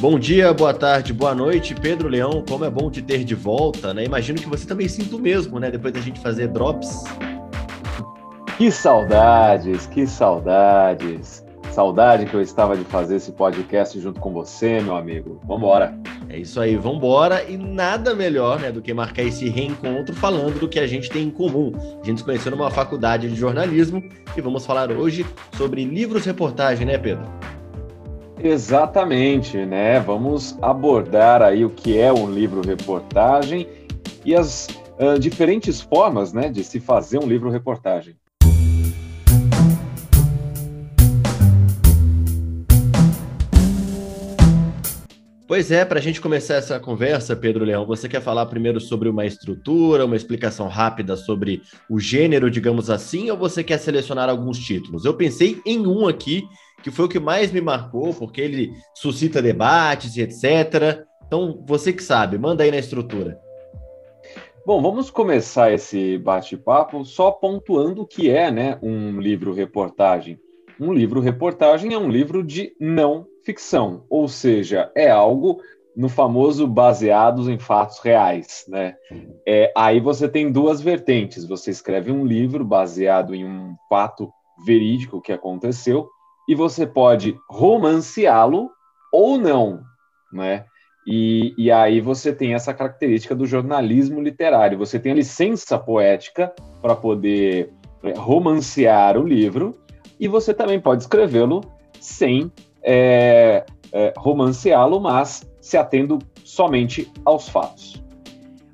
Bom dia, boa tarde, boa noite, Pedro Leão. Como é bom te ter de volta, né? Imagino que você também sinta o mesmo, né? Depois da gente fazer drops. Que saudades, que saudades. Saudade que eu estava de fazer esse podcast junto com você, meu amigo. Vambora. É isso aí, vambora. E nada melhor né, do que marcar esse reencontro falando do que a gente tem em comum. A gente se conheceu numa faculdade de jornalismo e vamos falar hoje sobre livros reportagem, né, Pedro? Exatamente, né? Vamos abordar aí o que é um livro-reportagem e as uh, diferentes formas, né, de se fazer um livro-reportagem. Pois é, para a gente começar essa conversa, Pedro Leão, você quer falar primeiro sobre uma estrutura, uma explicação rápida sobre o gênero, digamos assim, ou você quer selecionar alguns títulos? Eu pensei em um aqui que foi o que mais me marcou, porque ele suscita debates e etc. Então, você que sabe, manda aí na estrutura. Bom, vamos começar esse bate-papo só pontuando o que é né, um livro-reportagem. Um livro-reportagem é um livro de não ficção, ou seja, é algo no famoso baseados em fatos reais, né? É, aí você tem duas vertentes. Você escreve um livro baseado em um fato verídico que aconteceu, e você pode romanceá-lo ou não, né? E, e aí você tem essa característica do jornalismo literário. Você tem a licença poética para poder é, romancear o livro e você também pode escrevê-lo sem é, é, romanceá-lo, mas se atendo somente aos fatos.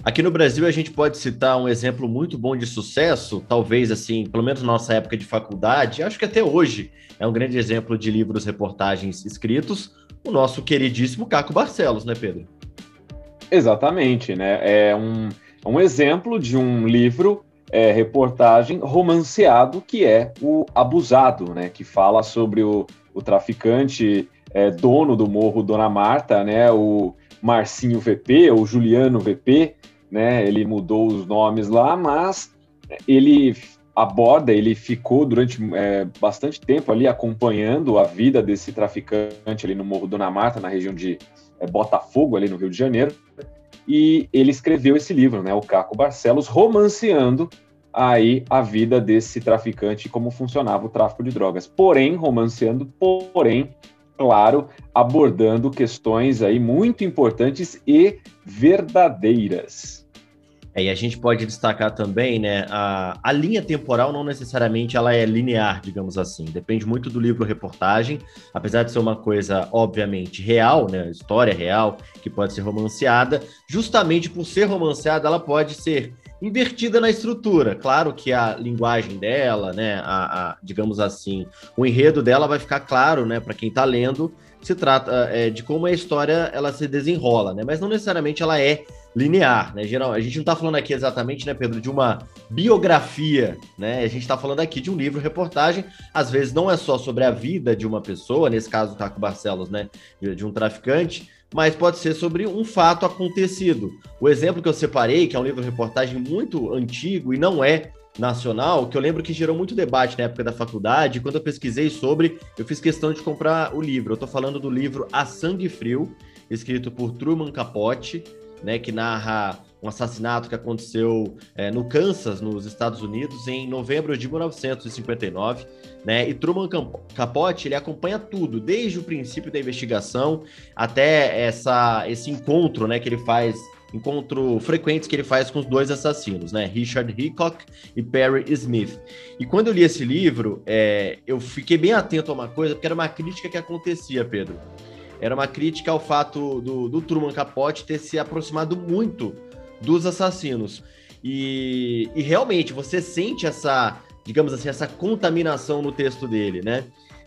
Aqui no Brasil a gente pode citar um exemplo muito bom de sucesso, talvez assim, pelo menos na nossa época de faculdade, acho que até hoje é um grande exemplo de livros, reportagens escritos, o nosso queridíssimo Caco Barcelos, né, Pedro? Exatamente, né? É um, um exemplo de um livro, é, reportagem romanceado, que é o Abusado, né? Que fala sobre o, o traficante é, dono do morro Dona Marta, né? O Marcinho VP, ou Juliano VP, né? Ele mudou os nomes lá, mas ele aborda, ele ficou durante é, bastante tempo ali acompanhando a vida desse traficante ali no Morro Dona Marta, na região de é, Botafogo, ali no Rio de Janeiro, e ele escreveu esse livro, né, o Caco Barcelos, romanceando aí a vida desse traficante como funcionava o tráfico de drogas. Porém, romanceando, porém, claro, abordando questões aí muito importantes e verdadeiras. É, e a gente pode destacar também, né, a, a linha temporal não necessariamente ela é linear, digamos assim. Depende muito do livro-reportagem, apesar de ser uma coisa, obviamente, real, né, história real, que pode ser romanceada. Justamente por ser romanceada, ela pode ser invertida na estrutura. Claro que a linguagem dela, né, a, a digamos assim, o enredo dela vai ficar claro, né, para quem está lendo. Se trata é, de como a história ela se desenrola, né, mas não necessariamente ela é linear, né? Geral, a gente não está falando aqui exatamente, né, Pedro, de uma biografia, né? A gente está falando aqui de um livro, reportagem. Às vezes não é só sobre a vida de uma pessoa, nesse caso, Caco Barcelos, né, de um traficante, mas pode ser sobre um fato acontecido. O exemplo que eu separei, que é um livro reportagem muito antigo e não é nacional, que eu lembro que gerou muito debate na época da faculdade. Quando eu pesquisei sobre, eu fiz questão de comprar o livro. Eu estou falando do livro A Sangue Frio, escrito por Truman Capote, né, que narra um assassinato que aconteceu é, no Kansas, nos Estados Unidos, em novembro de 1959, né? E Truman Capote ele acompanha tudo, desde o princípio da investigação até essa, esse encontro, né, que ele faz encontro frequentes que ele faz com os dois assassinos, né? Richard Hickok e Perry Smith. E quando eu li esse livro, é, eu fiquei bem atento a uma coisa, porque era uma crítica que acontecia, Pedro era uma crítica ao fato do, do Truman Capote ter se aproximado muito dos assassinos. E, e realmente você sente essa, digamos assim, essa contaminação no texto dele, né?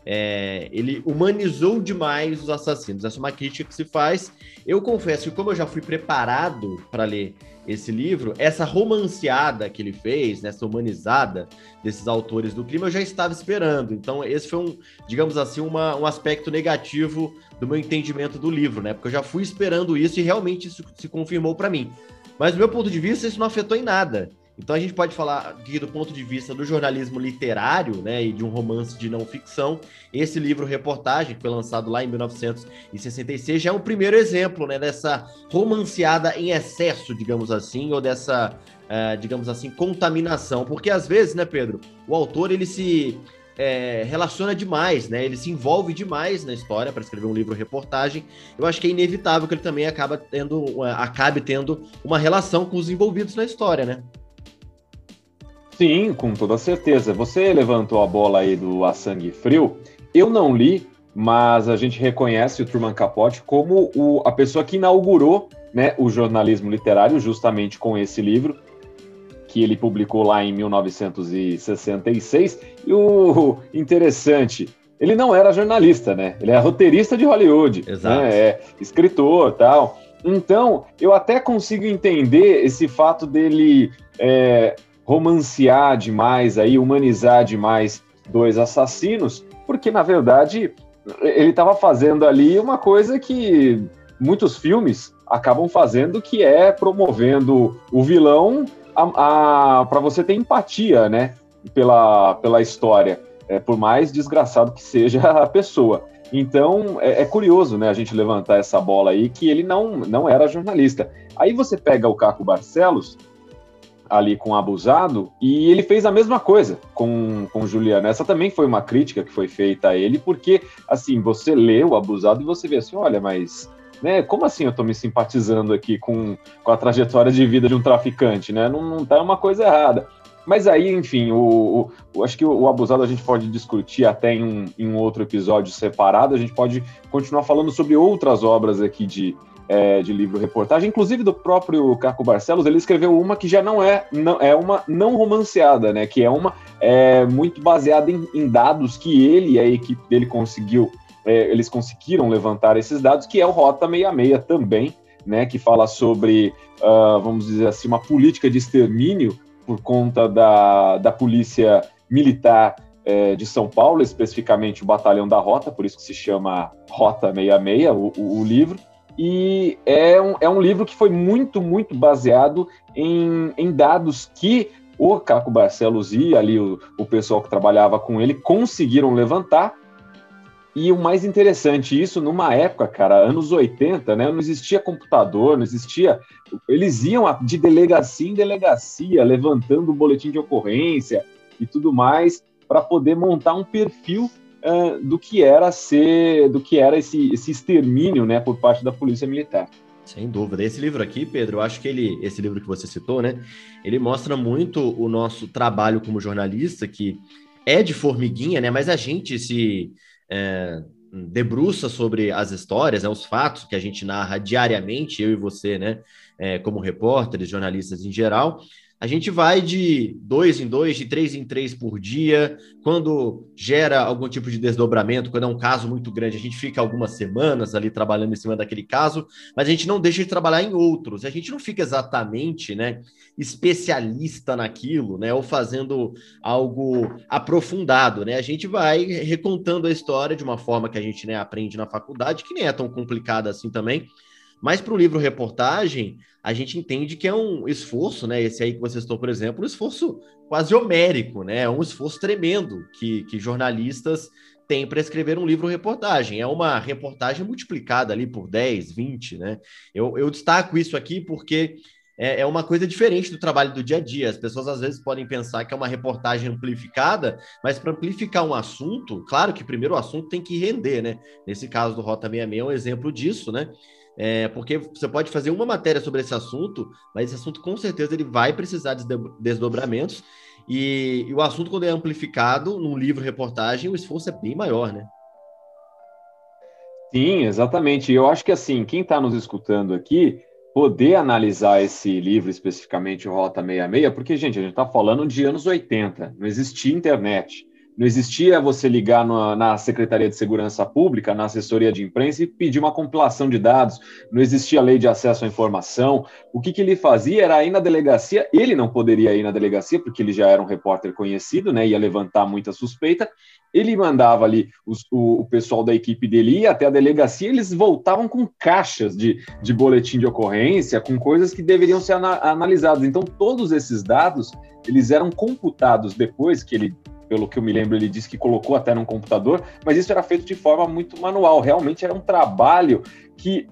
É, ele humanizou demais os assassinos. Essa é uma crítica que se faz. Eu confesso que, como eu já fui preparado para ler esse livro, essa romanceada que ele fez, nessa humanizada desses autores do crime, eu já estava esperando. Então, esse foi um, digamos assim, uma, um aspecto negativo do meu entendimento do livro, né? Porque eu já fui esperando isso e realmente isso se confirmou para mim. Mas do meu ponto de vista, isso não afetou em nada. Então a gente pode falar aqui do ponto de vista do jornalismo literário, né, e de um romance de não ficção. Esse livro reportagem que foi lançado lá em 1966 já é um primeiro exemplo, né, dessa romanceada em excesso, digamos assim, ou dessa, uh, digamos assim, contaminação, porque às vezes, né, Pedro, o autor ele se é, relaciona demais, né? Ele se envolve demais na história para escrever um livro reportagem. Eu acho que é inevitável que ele também acaba tendo, acabe tendo uma relação com os envolvidos na história, né? Sim, com toda certeza. Você levantou a bola aí do A Sangue Frio. Eu não li, mas a gente reconhece o Truman Capote como o, a pessoa que inaugurou né, o jornalismo literário justamente com esse livro que ele publicou lá em 1966. E o interessante, ele não era jornalista, né? Ele é roteirista de Hollywood, Exato. Né? é escritor, tal. Então, eu até consigo entender esse fato dele é, romancear demais, aí, humanizar demais dois assassinos, porque na verdade ele estava fazendo ali uma coisa que muitos filmes acabam fazendo, que é promovendo o vilão para você ter empatia, né, pela, pela história, é, por mais desgraçado que seja a pessoa. Então é, é, curioso, né, a gente levantar essa bola aí que ele não, não era jornalista. Aí você pega o Caco Barcelos, ali com o Abusado, e ele fez a mesma coisa com, com Juliana. Essa também foi uma crítica que foi feita a ele, porque, assim, você lê o Abusado e você vê assim, olha, mas... Né, como assim eu estou me simpatizando aqui com, com a trajetória de vida de um traficante, né? Não, não tá uma coisa errada. Mas aí, enfim, o, o, acho que o, abusado a gente pode discutir até em um, em um outro episódio separado. A gente pode continuar falando sobre outras obras aqui de, é, de livro-reportagem, inclusive do próprio Caco Barcelos, ele escreveu uma que já não é, não, é uma não romanceada, né? Que é uma é, muito baseada em, em, dados que ele e a equipe dele conseguiu, é, eles conseguiram levantar esses dados, que é o Rota 66 também, né? Que fala sobre, uh, vamos dizer assim, uma política de extermínio por conta da, da polícia militar é, de São Paulo, especificamente o Batalhão da Rota, por isso que se chama Rota 66, o, o, o livro. E é um, é um livro que foi muito, muito baseado em, em dados que o Caco Barcelos e ali o, o pessoal que trabalhava com ele conseguiram levantar. E o mais interessante, isso numa época, cara, anos 80, né? Não existia computador, não existia. Eles iam de delegacia em delegacia, levantando o boletim de ocorrência e tudo mais, para poder montar um perfil uh, do que era ser, do que era esse, esse extermínio, né, por parte da polícia militar. Sem dúvida. Esse livro aqui, Pedro, eu acho que ele, esse livro que você citou, né, ele mostra muito o nosso trabalho como jornalista, que é de formiguinha, né, mas a gente se é, debruça sobre as histórias, né, os fatos que a gente narra diariamente, eu e você, né, é, como repórteres, jornalistas em geral, a gente vai de dois em dois, de três em três por dia. Quando gera algum tipo de desdobramento, quando é um caso muito grande, a gente fica algumas semanas ali trabalhando em cima daquele caso, mas a gente não deixa de trabalhar em outros. A gente não fica exatamente, né, especialista naquilo, né, ou fazendo algo aprofundado, né? A gente vai recontando a história de uma forma que a gente né, aprende na faculdade, que nem é tão complicada assim também mas para o livro reportagem, a gente entende que é um esforço, né? Esse aí que você citou, por exemplo, um esforço quase homérico, né? É um esforço tremendo que, que jornalistas têm para escrever um livro reportagem. É uma reportagem multiplicada ali por 10, 20, né? Eu, eu destaco isso aqui porque é, é uma coisa diferente do trabalho do dia a dia. As pessoas às vezes podem pensar que é uma reportagem amplificada, mas para amplificar um assunto, claro que primeiro o assunto tem que render, né? Nesse caso do Rota 66 é um exemplo disso, né? É, porque você pode fazer uma matéria sobre esse assunto, mas esse assunto com certeza ele vai precisar de desdobramentos. E, e o assunto, quando é amplificado num livro reportagem, o esforço é bem maior, né? Sim, exatamente. Eu acho que assim, quem está nos escutando aqui, poder analisar esse livro especificamente, Rota 66, porque, gente, a gente está falando de anos 80, não existia internet. Não existia você ligar na, na, Secretaria de Segurança Pública, na assessoria de imprensa e pedir uma compilação de dados, não existia lei de acesso à informação. O que, que ele fazia era ir na delegacia, ele não poderia ir na delegacia, porque ele já era um repórter conhecido, né, ia levantar muita suspeita. Ele mandava ali os, o, o, pessoal da equipe dele ir até a delegacia, eles voltavam com caixas de, de boletim de ocorrência, com coisas que deveriam ser ana, analisadas. Então, todos esses dados, eles eram computados depois que ele pelo que eu me lembro, ele disse que colocou até num computador, mas isso era feito de forma muito manual. Realmente era um trabalho que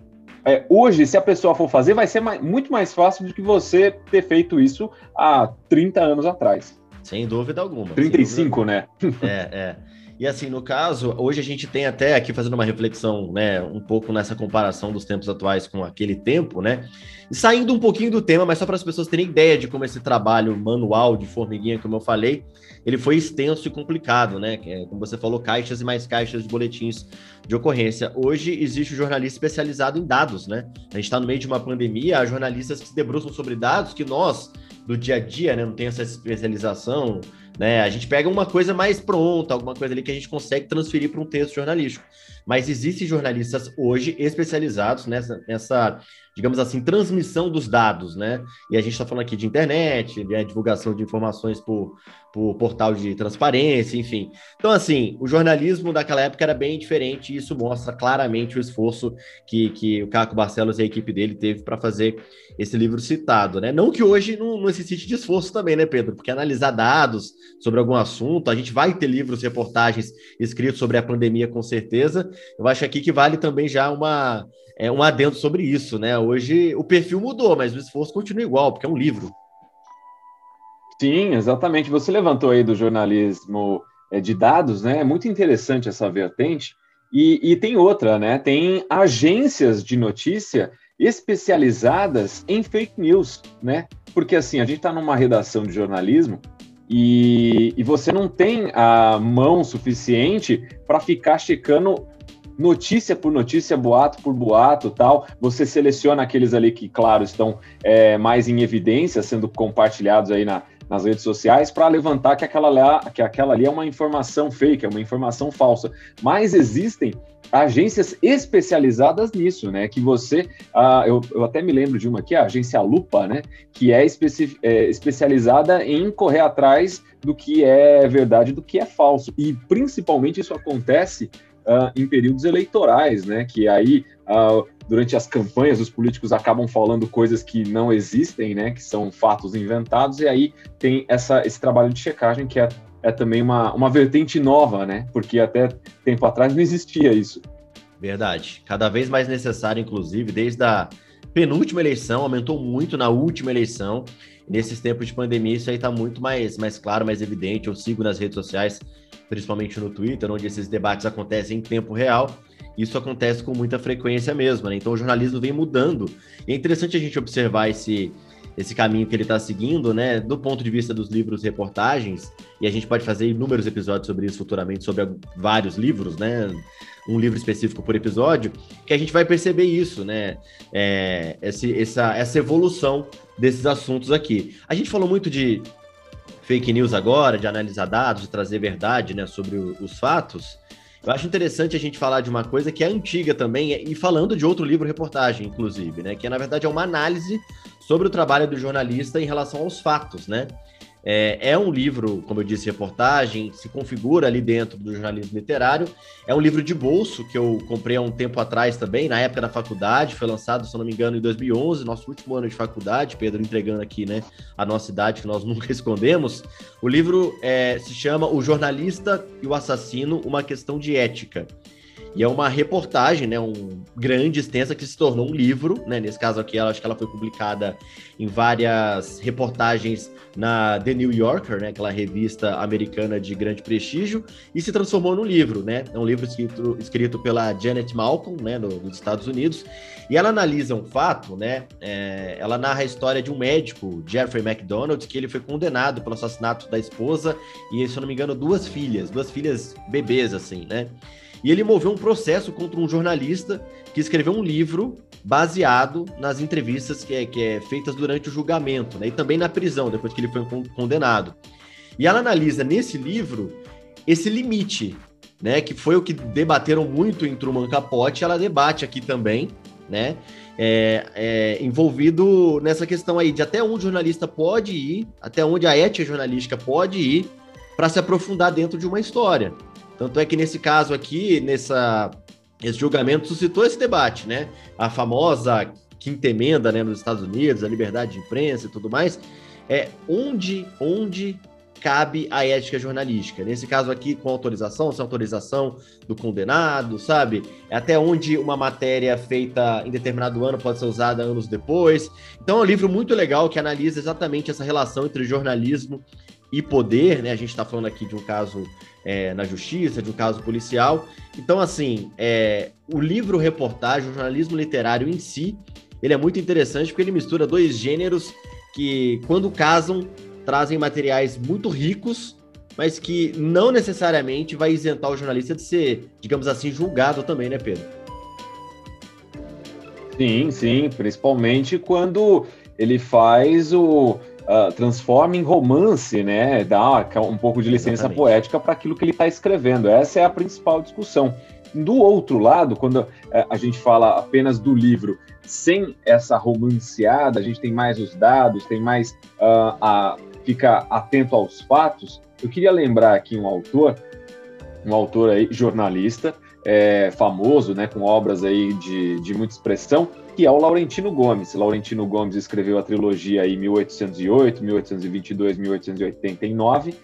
é, hoje, se a pessoa for fazer, vai ser mais, muito mais fácil do que você ter feito isso há 30 anos atrás. Sem dúvida alguma. 35, dúvida. né? É, é. E assim, no caso, hoje a gente tem até aqui fazendo uma reflexão, né, um pouco nessa comparação dos tempos atuais com aquele tempo, né? Saindo um pouquinho do tema, mas só para as pessoas terem ideia de como esse trabalho manual de formiguinha, como eu falei, ele foi extenso e complicado, né? É, como você falou, caixas e mais caixas de boletins de ocorrência. Hoje existe um jornalista especializado em dados, né? A gente está no meio de uma pandemia, há jornalistas que se debruçam sobre dados que nós, do dia a dia, né, não tem essa especialização né? A gente pega uma coisa mais pronta, alguma coisa ali que a gente consegue transferir para um texto jornalístico. Mas existem jornalistas hoje especializados nessa, nessa digamos assim, transmissão dos dados, né? E a gente está falando aqui de internet, de né? divulgação de informações por, por portal de transparência, enfim. Então, assim, o jornalismo daquela época era bem diferente e isso mostra claramente o esforço que, que o Caco Barcelos e a equipe dele teve para fazer esse livro citado, né? Não que hoje não, não necessite de esforço também, né, Pedro? Porque analisar dados sobre algum assunto, a gente vai ter livros, reportagens escritos sobre a pandemia com certeza. Eu acho aqui que vale também já uma é, um adendo sobre isso, né? Hoje o perfil mudou, mas o esforço continua igual, porque é um livro. Sim, exatamente. Você levantou aí do jornalismo é, de dados, né? É muito interessante essa vertente. E, e tem outra, né? Tem agências de notícia especializadas em fake news, né? Porque assim, a gente está numa redação de jornalismo e, e, você não tem a mão suficiente para ficar checando notícia por notícia, boato por boato, tal. Você seleciona aqueles ali que, claro, estão é, mais em evidência, sendo compartilhados aí na, nas redes sociais, para levantar que aquela, que aquela ali é uma informação fake, é uma informação falsa. Mas existem agências especializadas nisso, né? Que você, ah, eu, eu, até me lembro de uma aqui, a agência Lupa, né? Que é, especi, é especializada em correr atrás do que é verdade, do que é falso. E principalmente isso acontece uh, em períodos eleitorais, né? Que aí, uh, durante as campanhas, os políticos acabam falando coisas que não existem, né? Que são fatos inventados, e aí tem essa, esse trabalho de checagem que é, é também uma, uma vertente nova, né? Porque até tempo atrás não existia isso. Verdade. Cada vez mais necessário, inclusive, desde a penúltima eleição, aumentou muito na última eleição. Nesses tempos de pandemia, isso aí está muito mais, mais claro, mais evidente. Eu sigo nas redes sociais principalmente no Twitter, onde esses debates acontecem em tempo real. Isso acontece com muita frequência mesmo, né? Então o jornalismo vem mudando. E é interessante a gente observar esse, esse caminho que ele está seguindo, né? Do ponto de vista dos livros reportagens, e a gente pode fazer inúmeros episódios sobre isso futuramente, sobre vários livros, né? Um livro específico por episódio, que a gente vai perceber isso, né? É, esse, essa, essa evolução desses assuntos aqui. A gente falou muito de fake news agora, de analisar dados, de trazer verdade né, sobre o, os fatos, eu acho interessante a gente falar de uma coisa que é antiga também, e falando de outro livro reportagem, inclusive, né? Que na verdade é uma análise sobre o trabalho do jornalista em relação aos fatos, né? É, é, um livro, como eu disse, reportagem, se configura ali dentro do jornalismo literário. É um livro de bolso que eu comprei há um tempo atrás também, na época da faculdade, foi lançado, se não me engano, em 2011, nosso último ano de faculdade, Pedro entregando aqui, né, a nossa idade que nós nunca escondemos. O livro é, se chama O Jornalista e o Assassino, uma questão de ética. E é uma reportagem, né, um grande, extensa, que se tornou um livro, né, nesse caso aqui, ela, acho que ela foi publicada em várias reportagens na The New Yorker, né, aquela revista americana de grande prestígio, e se transformou num livro, né, é um livro escrito, escrito pela Janet Malcolm, né, no, dos Estados Unidos, e ela analisa um fato, né, é, ela narra a história de um médico, Jeffrey McDonald, que ele foi condenado pelo assassinato da esposa e, se eu não me engano, duas filhas, duas filhas bebês, assim, né, e ele moveu um processo contra um jornalista que escreveu um livro baseado nas entrevistas que é, que é feitas durante o julgamento, né? E também na prisão, depois que ele foi condenado. E ela analisa nesse livro esse limite, né? Que foi o que debateram muito em Truman Capote, ela debate aqui também, né? É, é, envolvido nessa questão aí de até onde o jornalista pode ir, até onde a ética jornalística pode ir para se aprofundar dentro de uma história. Tanto é que nesse caso aqui, nessa, esse julgamento suscitou esse debate, né? A famosa quinta emenda né, nos Estados Unidos, a liberdade de imprensa e tudo mais, é onde, onde cabe a ética jornalística. Nesse caso aqui, com autorização, sem autorização do condenado, sabe? É até onde uma matéria feita em determinado ano pode ser usada anos depois. Então é um livro muito legal que analisa exatamente essa relação entre jornalismo e poder, né? A gente está falando aqui de um caso é, na justiça, de um caso policial. Então, assim, é, o livro reportagem, o jornalismo literário em si, ele é muito interessante porque ele mistura dois gêneros que, quando casam, trazem materiais muito ricos, mas que não necessariamente vai isentar o jornalista de ser, digamos assim, julgado também, né, Pedro? Sim, sim, principalmente quando ele faz o uh, transforma em romance, né? Dá um pouco de licença Exatamente. poética para aquilo que ele está escrevendo. Essa é a principal discussão. Do outro lado, quando uh, a gente fala apenas do livro sem essa romanceada, a gente tem mais os dados, tem mais uh, a fica atento aos fatos. Eu queria lembrar aqui um autor, um autor aí jornalista é, famoso, né, com obras aí de, de muita expressão, que é o Laurentino Gomes. Laurentino Gomes escreveu a trilogia aí 1808, 1822, 1889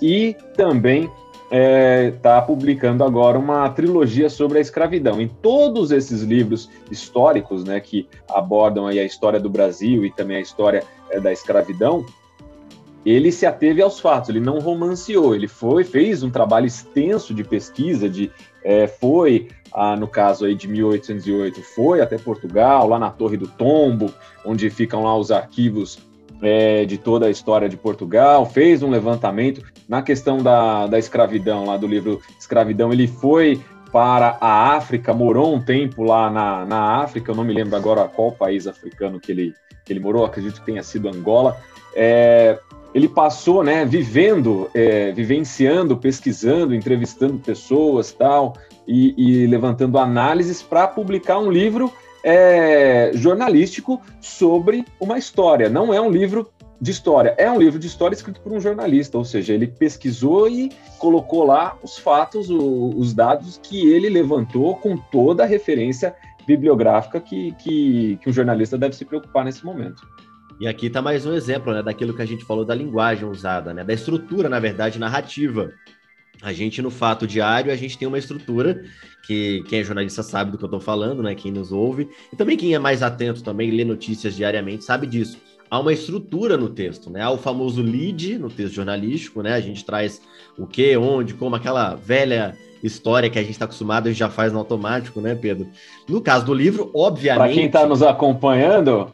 e também está é, tá publicando agora uma trilogia sobre a escravidão. Em todos esses livros históricos, né, que abordam aí a história do Brasil e também a história é, da escravidão, ele se ateve aos fatos, ele não romanceou, ele foi, fez um trabalho extenso de pesquisa, de é, foi, ah, no caso aí de 1808, foi até Portugal, lá na Torre do Tombo, onde ficam lá os arquivos é, de toda a história de Portugal, fez um levantamento na questão da, da escravidão, lá do livro Escravidão, ele foi para a África, morou um tempo lá na, na África, eu não me lembro agora qual país africano que ele, que ele morou, acredito que tenha sido Angola. É, ele passou, né, vivendo, é, vivenciando, pesquisando, entrevistando pessoas, tal, e, e levantando análises para publicar um livro é, jornalístico sobre uma história. Não é um livro de história, é um livro de história escrito por um jornalista, ou seja, ele pesquisou e colocou lá os fatos, o, os dados que ele levantou com toda a referência bibliográfica que, que, que um jornalista deve se preocupar nesse momento. E aqui está mais um exemplo né, daquilo que a gente falou da linguagem usada, né, da estrutura, na verdade, narrativa. A gente, no fato diário, a gente tem uma estrutura que quem é jornalista sabe do que eu estou falando, né? Quem nos ouve. E também quem é mais atento também, lê notícias diariamente, sabe disso. Há uma estrutura no texto, né? Há o famoso lead no texto jornalístico, né? A gente traz o que, onde, como, aquela velha história que a gente está acostumado e já faz no automático, né, Pedro? No caso do livro, obviamente. Para quem está nos acompanhando,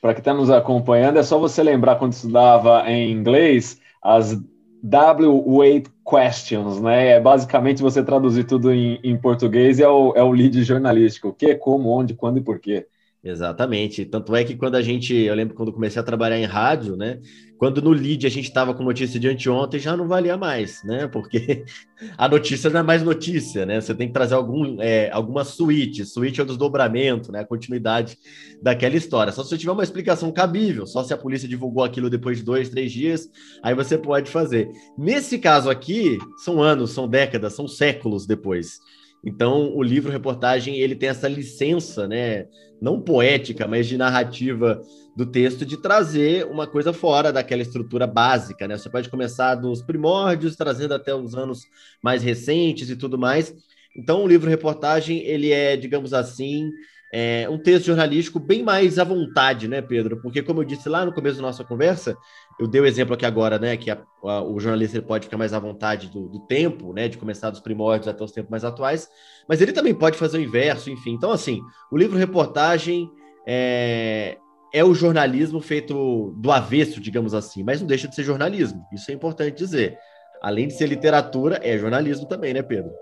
para quem está nos acompanhando, é só você lembrar quando estudava em inglês as W-weight questions, né? É basicamente você traduzir tudo em, em português é o, é o lead jornalístico. O que, como, onde, quando e por quê. Exatamente. Tanto é que quando a gente, eu lembro quando comecei a trabalhar em rádio, né? Quando no lead a gente estava com notícia de anteontem, já não valia mais, né? Porque a notícia não é mais notícia, né? Você tem que trazer algum, é, alguma suíte. Suíte é o desdobramento, né? A continuidade daquela história. Só se você tiver uma explicação cabível, só se a polícia divulgou aquilo depois de dois, três dias, aí você pode fazer. Nesse caso aqui, são anos, são décadas, são séculos depois. Então, o livro reportagem ele tem essa licença, né, não poética, mas de narrativa do texto de trazer uma coisa fora daquela estrutura básica, né? Você pode começar dos primórdios, trazendo até os anos mais recentes e tudo mais. Então, o livro reportagem ele é, digamos assim, é um texto jornalístico bem mais à vontade, né, Pedro? Porque, como eu disse lá no começo da nossa conversa, eu dei o exemplo aqui agora, né, que a, a, o jornalista pode ficar mais à vontade do, do, tempo, né, de começar dos primórdios até os tempos mais atuais, mas ele também pode fazer o inverso, enfim. Então, assim, o livro-reportagem é, é o jornalismo feito do avesso, digamos assim, mas não deixa de ser jornalismo, isso é importante dizer. Além de ser literatura, é jornalismo também, né, Pedro?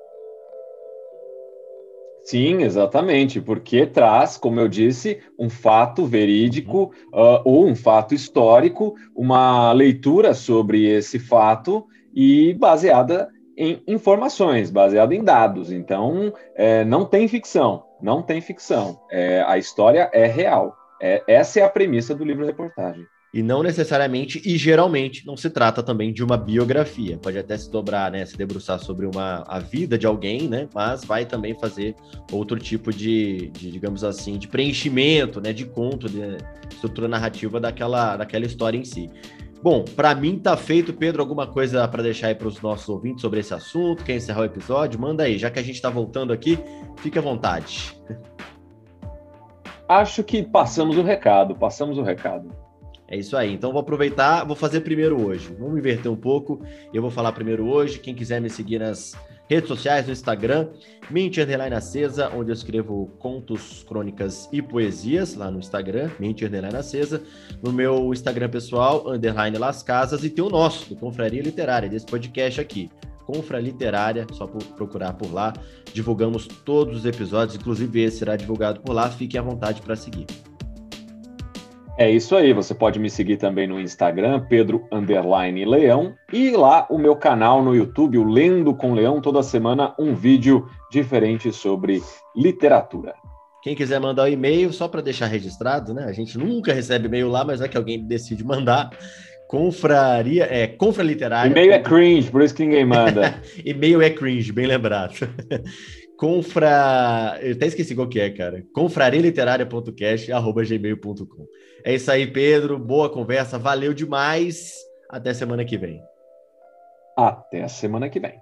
Sim, exatamente, porque traz, como eu disse, um fato verídico uh, ou um fato histórico, uma leitura sobre esse fato e baseada em informações, baseado em dados. Então, é, não tem ficção, não tem ficção. É, a história é real. É, essa é a premissa do livro-reportagem. E não necessariamente, e geralmente, não se trata também de uma biografia. Pode até se dobrar, né? Se debruçar sobre uma, a vida de alguém, né? Mas vai também fazer outro tipo de, de digamos assim, de preenchimento, né? De conto, de estrutura narrativa daquela, daquela história em si. Bom, para mim tá feito, Pedro, alguma coisa para deixar aí para os nossos ouvintes sobre esse assunto? Quer encerrar o episódio? Manda aí, já que a gente está voltando aqui, fique à vontade. Acho que passamos o recado, passamos o recado. É isso aí. Então vou aproveitar, vou fazer primeiro hoje. Vamos inverter um pouco. Eu vou falar primeiro hoje. Quem quiser me seguir nas redes sociais, no Instagram, Mente Underline Acesa, onde eu escrevo contos, crônicas e poesias, lá no Instagram, Mente Underline Acesa. No meu Instagram pessoal, Underline Las Casas, e tem o nosso, do Confraria Literária, desse podcast aqui. Confra Literária, só por procurar por lá. Divulgamos todos os episódios, inclusive esse será divulgado por lá. Fique à vontade para seguir. É isso aí, você pode me seguir também no Instagram, Pedro Underline Leão, e lá o meu canal no YouTube, o Lendo com Leão, toda semana um vídeo diferente sobre literatura. Quem quiser mandar o um e-mail, só para deixar registrado, né? A gente nunca recebe e-mail lá, mas é que alguém decide mandar. Confraria, é, Confra Literária. E-mail é cringe, por isso que ninguém manda. e-mail é cringe, bem lembrado. Confra. Eu até esqueci qual que é, cara. confrarialiteraria.cast.gmail.com. É isso aí, Pedro. Boa conversa. Valeu demais. Até semana que vem. Até a semana que vem.